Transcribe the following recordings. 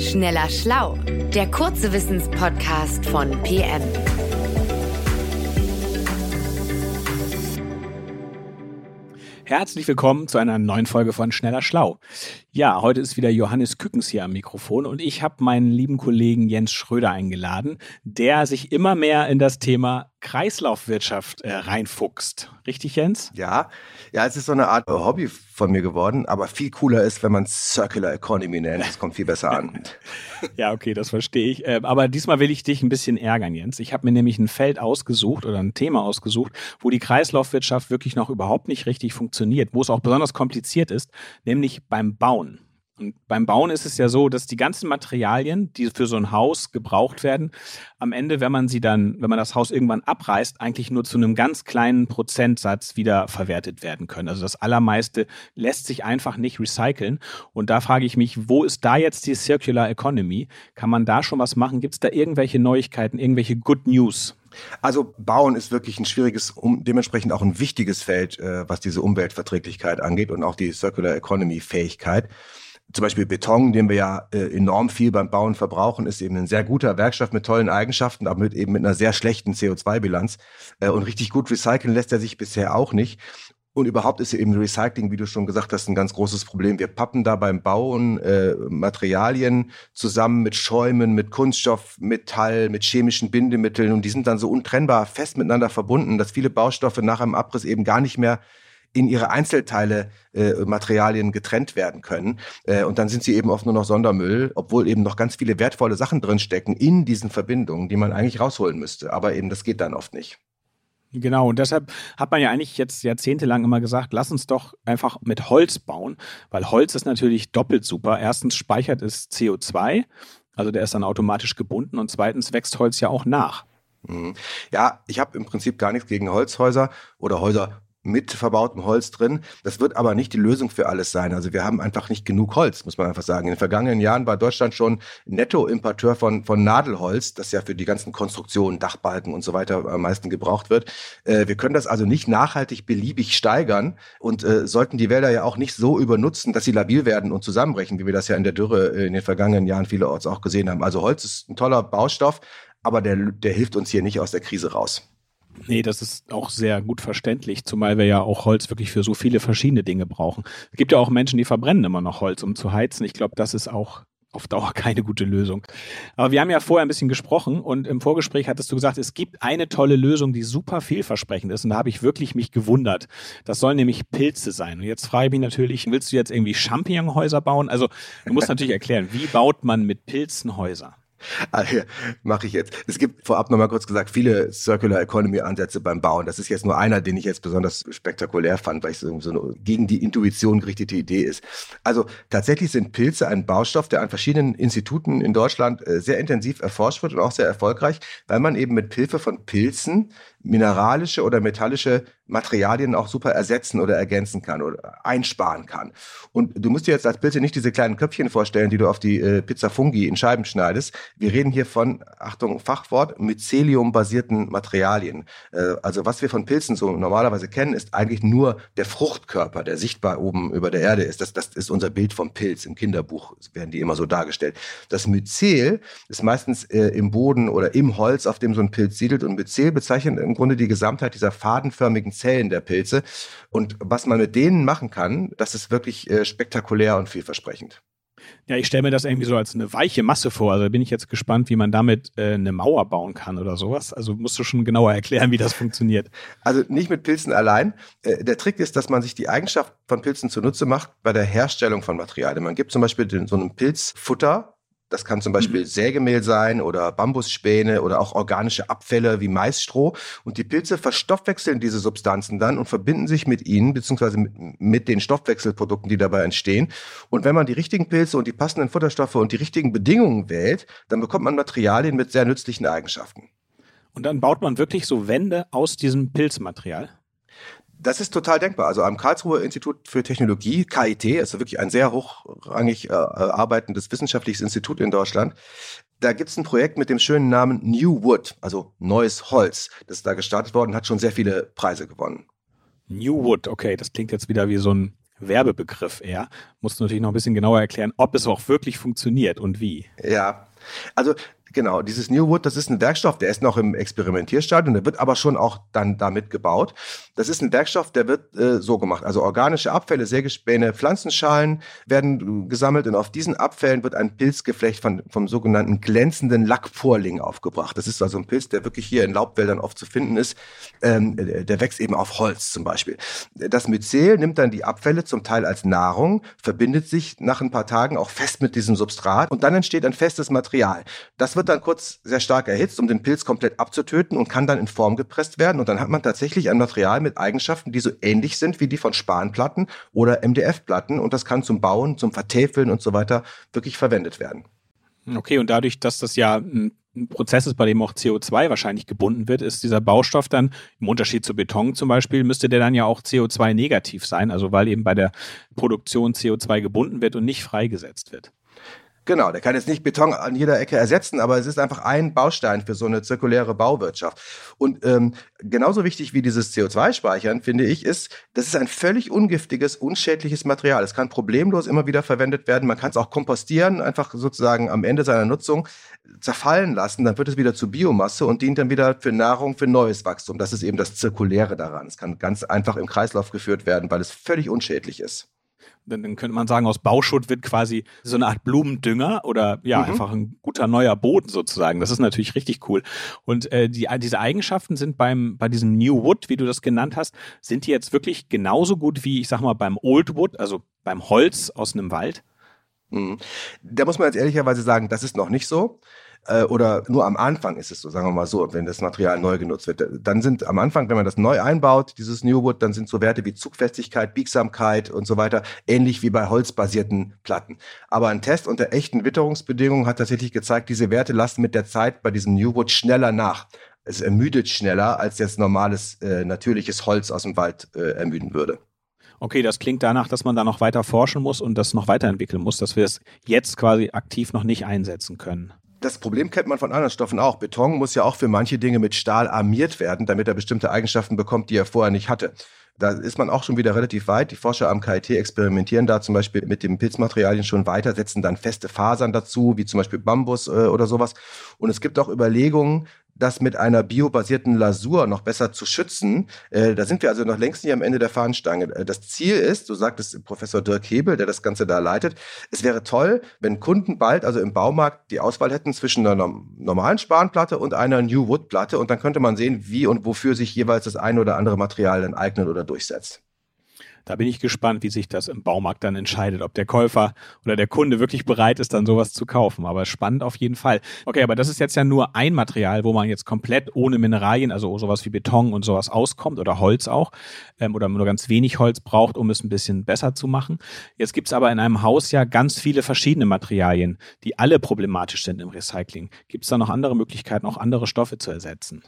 Schneller Schlau, der kurze Wissenspodcast von PM. Herzlich willkommen zu einer neuen Folge von Schneller Schlau. Ja, heute ist wieder Johannes Kückens hier am Mikrofon und ich habe meinen lieben Kollegen Jens Schröder eingeladen, der sich immer mehr in das Thema Kreislaufwirtschaft äh, reinfuchst. Richtig, Jens? Ja, ja, es ist so eine Art Hobby von mir geworden, aber viel cooler ist, wenn man Circular Economy nennt. Das kommt viel besser an. ja, okay, das verstehe ich. Äh, aber diesmal will ich dich ein bisschen ärgern, Jens. Ich habe mir nämlich ein Feld ausgesucht oder ein Thema ausgesucht, wo die Kreislaufwirtschaft wirklich noch überhaupt nicht richtig funktioniert, wo es auch besonders kompliziert ist, nämlich beim Bauen. Und beim Bauen ist es ja so, dass die ganzen Materialien, die für so ein Haus gebraucht werden, am Ende, wenn man sie dann, wenn man das Haus irgendwann abreißt, eigentlich nur zu einem ganz kleinen Prozentsatz wieder verwertet werden können. Also das allermeiste lässt sich einfach nicht recyceln. Und da frage ich mich, wo ist da jetzt die Circular Economy? Kann man da schon was machen? Gibt es da irgendwelche Neuigkeiten, irgendwelche Good News? Also Bauen ist wirklich ein schwieriges, um, dementsprechend auch ein wichtiges Feld, äh, was diese Umweltverträglichkeit angeht und auch die Circular Economy Fähigkeit zum Beispiel Beton, den wir ja äh, enorm viel beim Bauen verbrauchen, ist eben ein sehr guter Werkstoff mit tollen Eigenschaften, aber mit eben mit einer sehr schlechten CO2-Bilanz. Äh, und richtig gut recyceln lässt er sich bisher auch nicht. Und überhaupt ist eben Recycling, wie du schon gesagt hast, ein ganz großes Problem. Wir pappen da beim Bauen äh, Materialien zusammen mit Schäumen, mit Kunststoff, Metall, mit chemischen Bindemitteln und die sind dann so untrennbar fest miteinander verbunden, dass viele Baustoffe nach einem Abriss eben gar nicht mehr in ihre Einzelteile äh, Materialien getrennt werden können. Äh, und dann sind sie eben oft nur noch Sondermüll, obwohl eben noch ganz viele wertvolle Sachen drinstecken in diesen Verbindungen, die man eigentlich rausholen müsste. Aber eben das geht dann oft nicht. Genau, und deshalb hat man ja eigentlich jetzt jahrzehntelang immer gesagt, lass uns doch einfach mit Holz bauen, weil Holz ist natürlich doppelt super. Erstens speichert es CO2, also der ist dann automatisch gebunden und zweitens wächst Holz ja auch nach. Mhm. Ja, ich habe im Prinzip gar nichts gegen Holzhäuser oder Häuser mit verbautem Holz drin. Das wird aber nicht die Lösung für alles sein. Also wir haben einfach nicht genug Holz, muss man einfach sagen. In den vergangenen Jahren war Deutschland schon Nettoimporteur von, von Nadelholz, das ja für die ganzen Konstruktionen, Dachbalken und so weiter am meisten gebraucht wird. Äh, wir können das also nicht nachhaltig beliebig steigern und äh, sollten die Wälder ja auch nicht so übernutzen, dass sie labil werden und zusammenbrechen, wie wir das ja in der Dürre äh, in den vergangenen Jahren vielerorts auch gesehen haben. Also Holz ist ein toller Baustoff, aber der, der hilft uns hier nicht aus der Krise raus. Nee, das ist auch sehr gut verständlich, zumal wir ja auch Holz wirklich für so viele verschiedene Dinge brauchen. Es gibt ja auch Menschen, die verbrennen immer noch Holz, um zu heizen. Ich glaube, das ist auch auf Dauer keine gute Lösung. Aber wir haben ja vorher ein bisschen gesprochen und im Vorgespräch hattest du gesagt, es gibt eine tolle Lösung, die super vielversprechend ist und da habe ich wirklich mich gewundert. Das sollen nämlich Pilze sein. Und jetzt frage ich mich natürlich, willst du jetzt irgendwie Champignonhäuser bauen? Also du musst natürlich erklären, wie baut man mit Pilzen Häuser? Also, mache ich jetzt. Es gibt vorab nochmal kurz gesagt viele Circular Economy Ansätze beim Bauen. Das ist jetzt nur einer, den ich jetzt besonders spektakulär fand, weil es so eine gegen die Intuition gerichtete Idee ist. Also tatsächlich sind Pilze ein Baustoff, der an verschiedenen Instituten in Deutschland äh, sehr intensiv erforscht wird und auch sehr erfolgreich, weil man eben mit Hilfe von Pilzen mineralische oder metallische Materialien auch super ersetzen oder ergänzen kann oder einsparen kann. Und du musst dir jetzt als Pilze nicht diese kleinen Köpfchen vorstellen, die du auf die äh, Pizza Fungi in Scheiben schneidest. Wir reden hier von, Achtung, Fachwort, Mycelium-basierten Materialien. Äh, also was wir von Pilzen so normalerweise kennen, ist eigentlich nur der Fruchtkörper, der sichtbar oben über der Erde ist. Das, das ist unser Bild vom Pilz. Im Kinderbuch werden die immer so dargestellt. Das Myzel ist meistens äh, im Boden oder im Holz, auf dem so ein Pilz siedelt. Und Myzel bezeichnet im Grunde die Gesamtheit dieser fadenförmigen Zellen der Pilze. Und was man mit denen machen kann, das ist wirklich äh, spektakulär und vielversprechend. Ja, ich stelle mir das irgendwie so als eine weiche Masse vor. Also bin ich jetzt gespannt, wie man damit äh, eine Mauer bauen kann oder sowas. Also musst du schon genauer erklären, wie das funktioniert. Also nicht mit Pilzen allein. Äh, der Trick ist, dass man sich die Eigenschaft von Pilzen zunutze macht bei der Herstellung von Materialien. Man gibt zum Beispiel den, so einem Pilzfutter das kann zum Beispiel mhm. Sägemehl sein oder Bambusspäne oder auch organische Abfälle wie Maisstroh. Und die Pilze verstoffwechseln diese Substanzen dann und verbinden sich mit ihnen, beziehungsweise mit, mit, den Stoffwechselprodukten, die dabei entstehen. Und wenn man die richtigen Pilze und die passenden Futterstoffe und die richtigen Bedingungen wählt, dann bekommt man Materialien mit sehr nützlichen Eigenschaften. Und dann baut man wirklich so Wände aus diesem Pilzmaterial? Das ist total denkbar. Also am Karlsruher Institut für Technologie, KIT, ist wirklich ein sehr hochrangig äh, arbeitendes wissenschaftliches Institut in Deutschland. Da gibt's ein Projekt mit dem schönen Namen New Wood, also neues Holz. Das ist da gestartet worden, hat schon sehr viele Preise gewonnen. New Wood, okay, das klingt jetzt wieder wie so ein Werbebegriff eher. Musst du natürlich noch ein bisschen genauer erklären, ob es auch wirklich funktioniert und wie. Ja, also Genau, dieses New Wood, das ist ein Werkstoff, der ist noch im Experimentierstadium, der wird aber schon auch dann damit gebaut. Das ist ein Werkstoff, der wird äh, so gemacht. Also organische Abfälle, Sägespäne, Pflanzenschalen werden gesammelt und auf diesen Abfällen wird ein Pilzgeflecht von, vom sogenannten glänzenden Lackporling aufgebracht. Das ist also ein Pilz, der wirklich hier in Laubwäldern oft zu finden ist. Ähm, der wächst eben auf Holz zum Beispiel. Das Myzel nimmt dann die Abfälle zum Teil als Nahrung, verbindet sich nach ein paar Tagen auch fest mit diesem Substrat und dann entsteht ein festes Material. Das wird dann kurz sehr stark erhitzt, um den Pilz komplett abzutöten und kann dann in Form gepresst werden. Und dann hat man tatsächlich ein Material mit Eigenschaften, die so ähnlich sind wie die von Spanplatten oder MDF-Platten. Und das kann zum Bauen, zum Vertäfeln und so weiter wirklich verwendet werden. Okay, und dadurch, dass das ja ein Prozess ist, bei dem auch CO2 wahrscheinlich gebunden wird, ist dieser Baustoff dann, im Unterschied zu Beton zum Beispiel, müsste der dann ja auch CO2 negativ sein, also weil eben bei der Produktion CO2 gebunden wird und nicht freigesetzt wird. Genau, der kann jetzt nicht Beton an jeder Ecke ersetzen, aber es ist einfach ein Baustein für so eine zirkuläre Bauwirtschaft. Und ähm, genauso wichtig wie dieses CO2-Speichern, finde ich, ist, das ist ein völlig ungiftiges, unschädliches Material. Es kann problemlos immer wieder verwendet werden. Man kann es auch kompostieren, einfach sozusagen am Ende seiner Nutzung zerfallen lassen. Dann wird es wieder zu Biomasse und dient dann wieder für Nahrung, für neues Wachstum. Das ist eben das Zirkuläre daran. Es kann ganz einfach im Kreislauf geführt werden, weil es völlig unschädlich ist dann, könnte man sagen, aus Bauschutt wird quasi so eine Art Blumendünger oder ja, mhm. einfach ein guter neuer Boden sozusagen. Das ist natürlich richtig cool. Und äh, die, diese Eigenschaften sind beim, bei diesem New Wood, wie du das genannt hast, sind die jetzt wirklich genauso gut wie, ich sag mal, beim Old Wood, also beim Holz aus einem Wald? Mhm. Da muss man jetzt ehrlicherweise sagen, das ist noch nicht so äh, oder nur am Anfang ist es so, sagen wir mal so, wenn das Material neu genutzt wird. Dann sind am Anfang, wenn man das neu einbaut, dieses New Wood, dann sind so Werte wie Zugfestigkeit, Biegsamkeit und so weiter ähnlich wie bei holzbasierten Platten. Aber ein Test unter echten Witterungsbedingungen hat tatsächlich gezeigt, diese Werte lassen mit der Zeit bei diesem New Wood schneller nach. Es ermüdet schneller, als jetzt normales, äh, natürliches Holz aus dem Wald äh, ermüden würde. Okay, das klingt danach, dass man da noch weiter forschen muss und das noch weiterentwickeln muss, dass wir es jetzt quasi aktiv noch nicht einsetzen können das Problem kennt man von anderen Stoffen auch. Beton muss ja auch für manche Dinge mit Stahl armiert werden, damit er bestimmte Eigenschaften bekommt, die er vorher nicht hatte. Da ist man auch schon wieder relativ weit. Die Forscher am KIT experimentieren da zum Beispiel mit den Pilzmaterialien schon weiter, setzen dann feste Fasern dazu, wie zum Beispiel Bambus äh, oder sowas. Und es gibt auch Überlegungen, das mit einer biobasierten Lasur noch besser zu schützen. Äh, da sind wir also noch längst nicht am Ende der Fahnenstange. Äh, das Ziel ist, so sagt es Professor Dirk Hebel, der das Ganze da leitet, es wäre toll, wenn Kunden bald, also im Baumarkt, die Auswahl hätten zwischen einer normalen Spanplatte und einer New Wood Platte und dann könnte man sehen, wie und wofür sich jeweils das eine oder andere Material dann eignet oder durchsetzt. Da bin ich gespannt, wie sich das im Baumarkt dann entscheidet, ob der Käufer oder der Kunde wirklich bereit ist, dann sowas zu kaufen. Aber spannend auf jeden Fall. Okay, aber das ist jetzt ja nur ein Material, wo man jetzt komplett ohne Mineralien, also sowas wie Beton und sowas auskommt oder Holz auch, ähm, oder nur ganz wenig Holz braucht, um es ein bisschen besser zu machen. Jetzt gibt's aber in einem Haus ja ganz viele verschiedene Materialien, die alle problematisch sind im Recycling. Gibt es da noch andere Möglichkeiten, auch andere Stoffe zu ersetzen?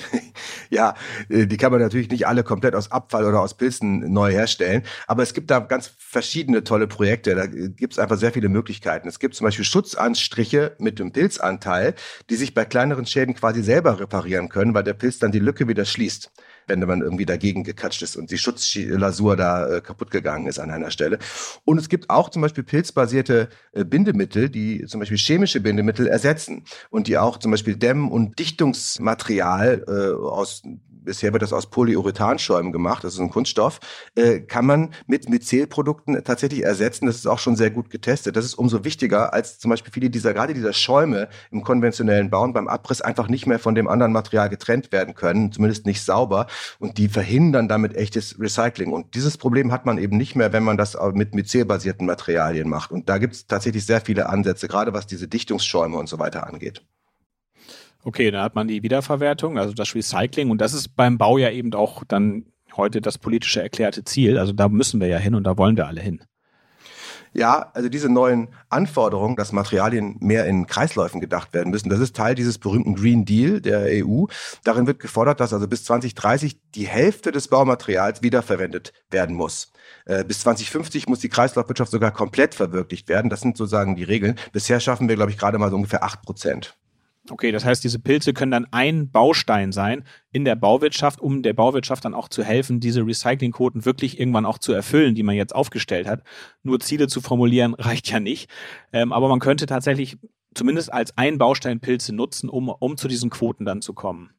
ja, äh, die kann man natürlich nicht alle komplett aus Abfall oder aus Pilzen neu herstellen. Aber es gibt da ganz verschiedene tolle Projekte. Da gibt es einfach sehr viele Möglichkeiten. Es gibt zum Beispiel Schutzanstriche mit dem Pilzanteil, die sich bei kleineren Schäden quasi selber reparieren können, weil der Pilz dann die Lücke wieder schließt wenn man irgendwie dagegen gekatscht ist und die Schutzlasur da äh, kaputt gegangen ist an einer Stelle. Und es gibt auch zum Beispiel pilzbasierte äh, Bindemittel, die zum Beispiel chemische Bindemittel ersetzen und die auch zum Beispiel Dämm- und Dichtungsmaterial äh, aus bisher wird das aus Polyurethanschäumen gemacht, das ist ein Kunststoff, äh, kann man mit Myzelprodukten tatsächlich ersetzen. Das ist auch schon sehr gut getestet. Das ist umso wichtiger, als zum Beispiel viele dieser, gerade dieser Schäume im konventionellen Bauen beim Abriss einfach nicht mehr von dem anderen Material getrennt werden können, zumindest nicht sauber. Und die verhindern damit echtes Recycling. Und dieses Problem hat man eben nicht mehr, wenn man das mit Myzel-basierten Materialien macht. Und da gibt es tatsächlich sehr viele Ansätze, gerade was diese Dichtungsschäume und so weiter angeht. Okay, dann hat man die Wiederverwertung, also das Recycling und das ist beim Bau ja eben auch dann heute das politische erklärte Ziel. Also da müssen wir ja hin und da wollen wir alle hin. Ja, also diese neuen Anforderungen, dass Materialien mehr in Kreisläufen gedacht werden müssen, das ist Teil dieses berühmten Green Deal der EU. Darin wird gefordert, dass also bis 2030 die Hälfte des Baumaterials wiederverwendet werden muss. Äh, bis 2050 muss die Kreislaufwirtschaft sogar komplett verwirklicht werden. Das sind sozusagen die Regeln. Bisher schaffen wir, glaube ich, gerade mal so ungefähr acht Prozent. Okay, das heißt, diese Pilze können dann ein Baustein sein in der Bauwirtschaft, um der Bauwirtschaft dann auch zu helfen, diese Recyclingquoten wirklich irgendwann auch zu erfüllen, die man jetzt aufgestellt hat. Nur Ziele zu formulieren reicht ja nicht. Ähm, aber man könnte tatsächlich zumindest als ein Baustein Pilze nutzen, um, um zu diesen Quoten dann zu kommen.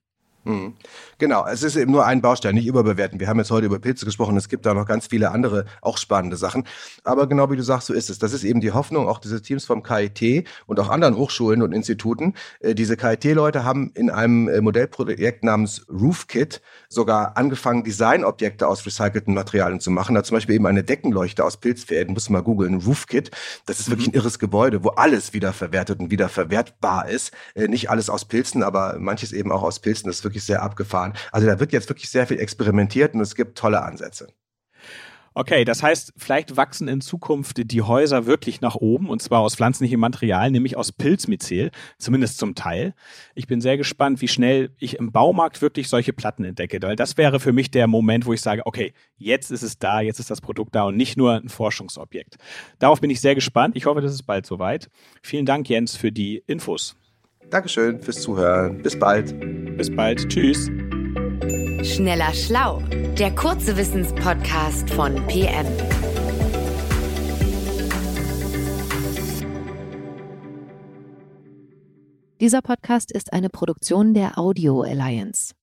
Mhm. Genau, es ist eben nur ein Baustein, nicht überbewerten. Wir haben jetzt heute über Pilze gesprochen, es gibt da noch ganz viele andere auch spannende Sachen. Aber genau wie du sagst, so ist es. Das ist eben die Hoffnung auch dieses Teams vom KIT und auch anderen Hochschulen und Instituten. Äh, diese KIT-Leute haben in einem äh, Modellprojekt namens RoofKit sogar angefangen, Designobjekte aus recycelten Materialien zu machen. Da zum Beispiel eben eine Deckenleuchte aus Pilzfäden, muss man mal googeln, RoofKit. Das ist wirklich ein mhm. irres Gebäude, wo alles wieder verwertet und wieder verwertbar ist. Äh, nicht alles aus Pilzen, aber manches eben auch aus Pilzen. Das ist wirklich wirklich sehr abgefahren. Also da wird jetzt wirklich sehr viel experimentiert und es gibt tolle Ansätze. Okay, das heißt, vielleicht wachsen in Zukunft die Häuser wirklich nach oben und zwar aus pflanzlichem Material, nämlich aus Pilzmyzel, zumindest zum Teil. Ich bin sehr gespannt, wie schnell ich im Baumarkt wirklich solche Platten entdecke, weil das wäre für mich der Moment, wo ich sage, okay, jetzt ist es da, jetzt ist das Produkt da und nicht nur ein Forschungsobjekt. Darauf bin ich sehr gespannt. Ich hoffe, das ist bald soweit. Vielen Dank, Jens, für die Infos. Dankeschön fürs Zuhören. Bis bald. Bis bald. Tschüss. Schneller Schlau, der kurze Wissenspodcast von PM. Dieser Podcast ist eine Produktion der Audio Alliance.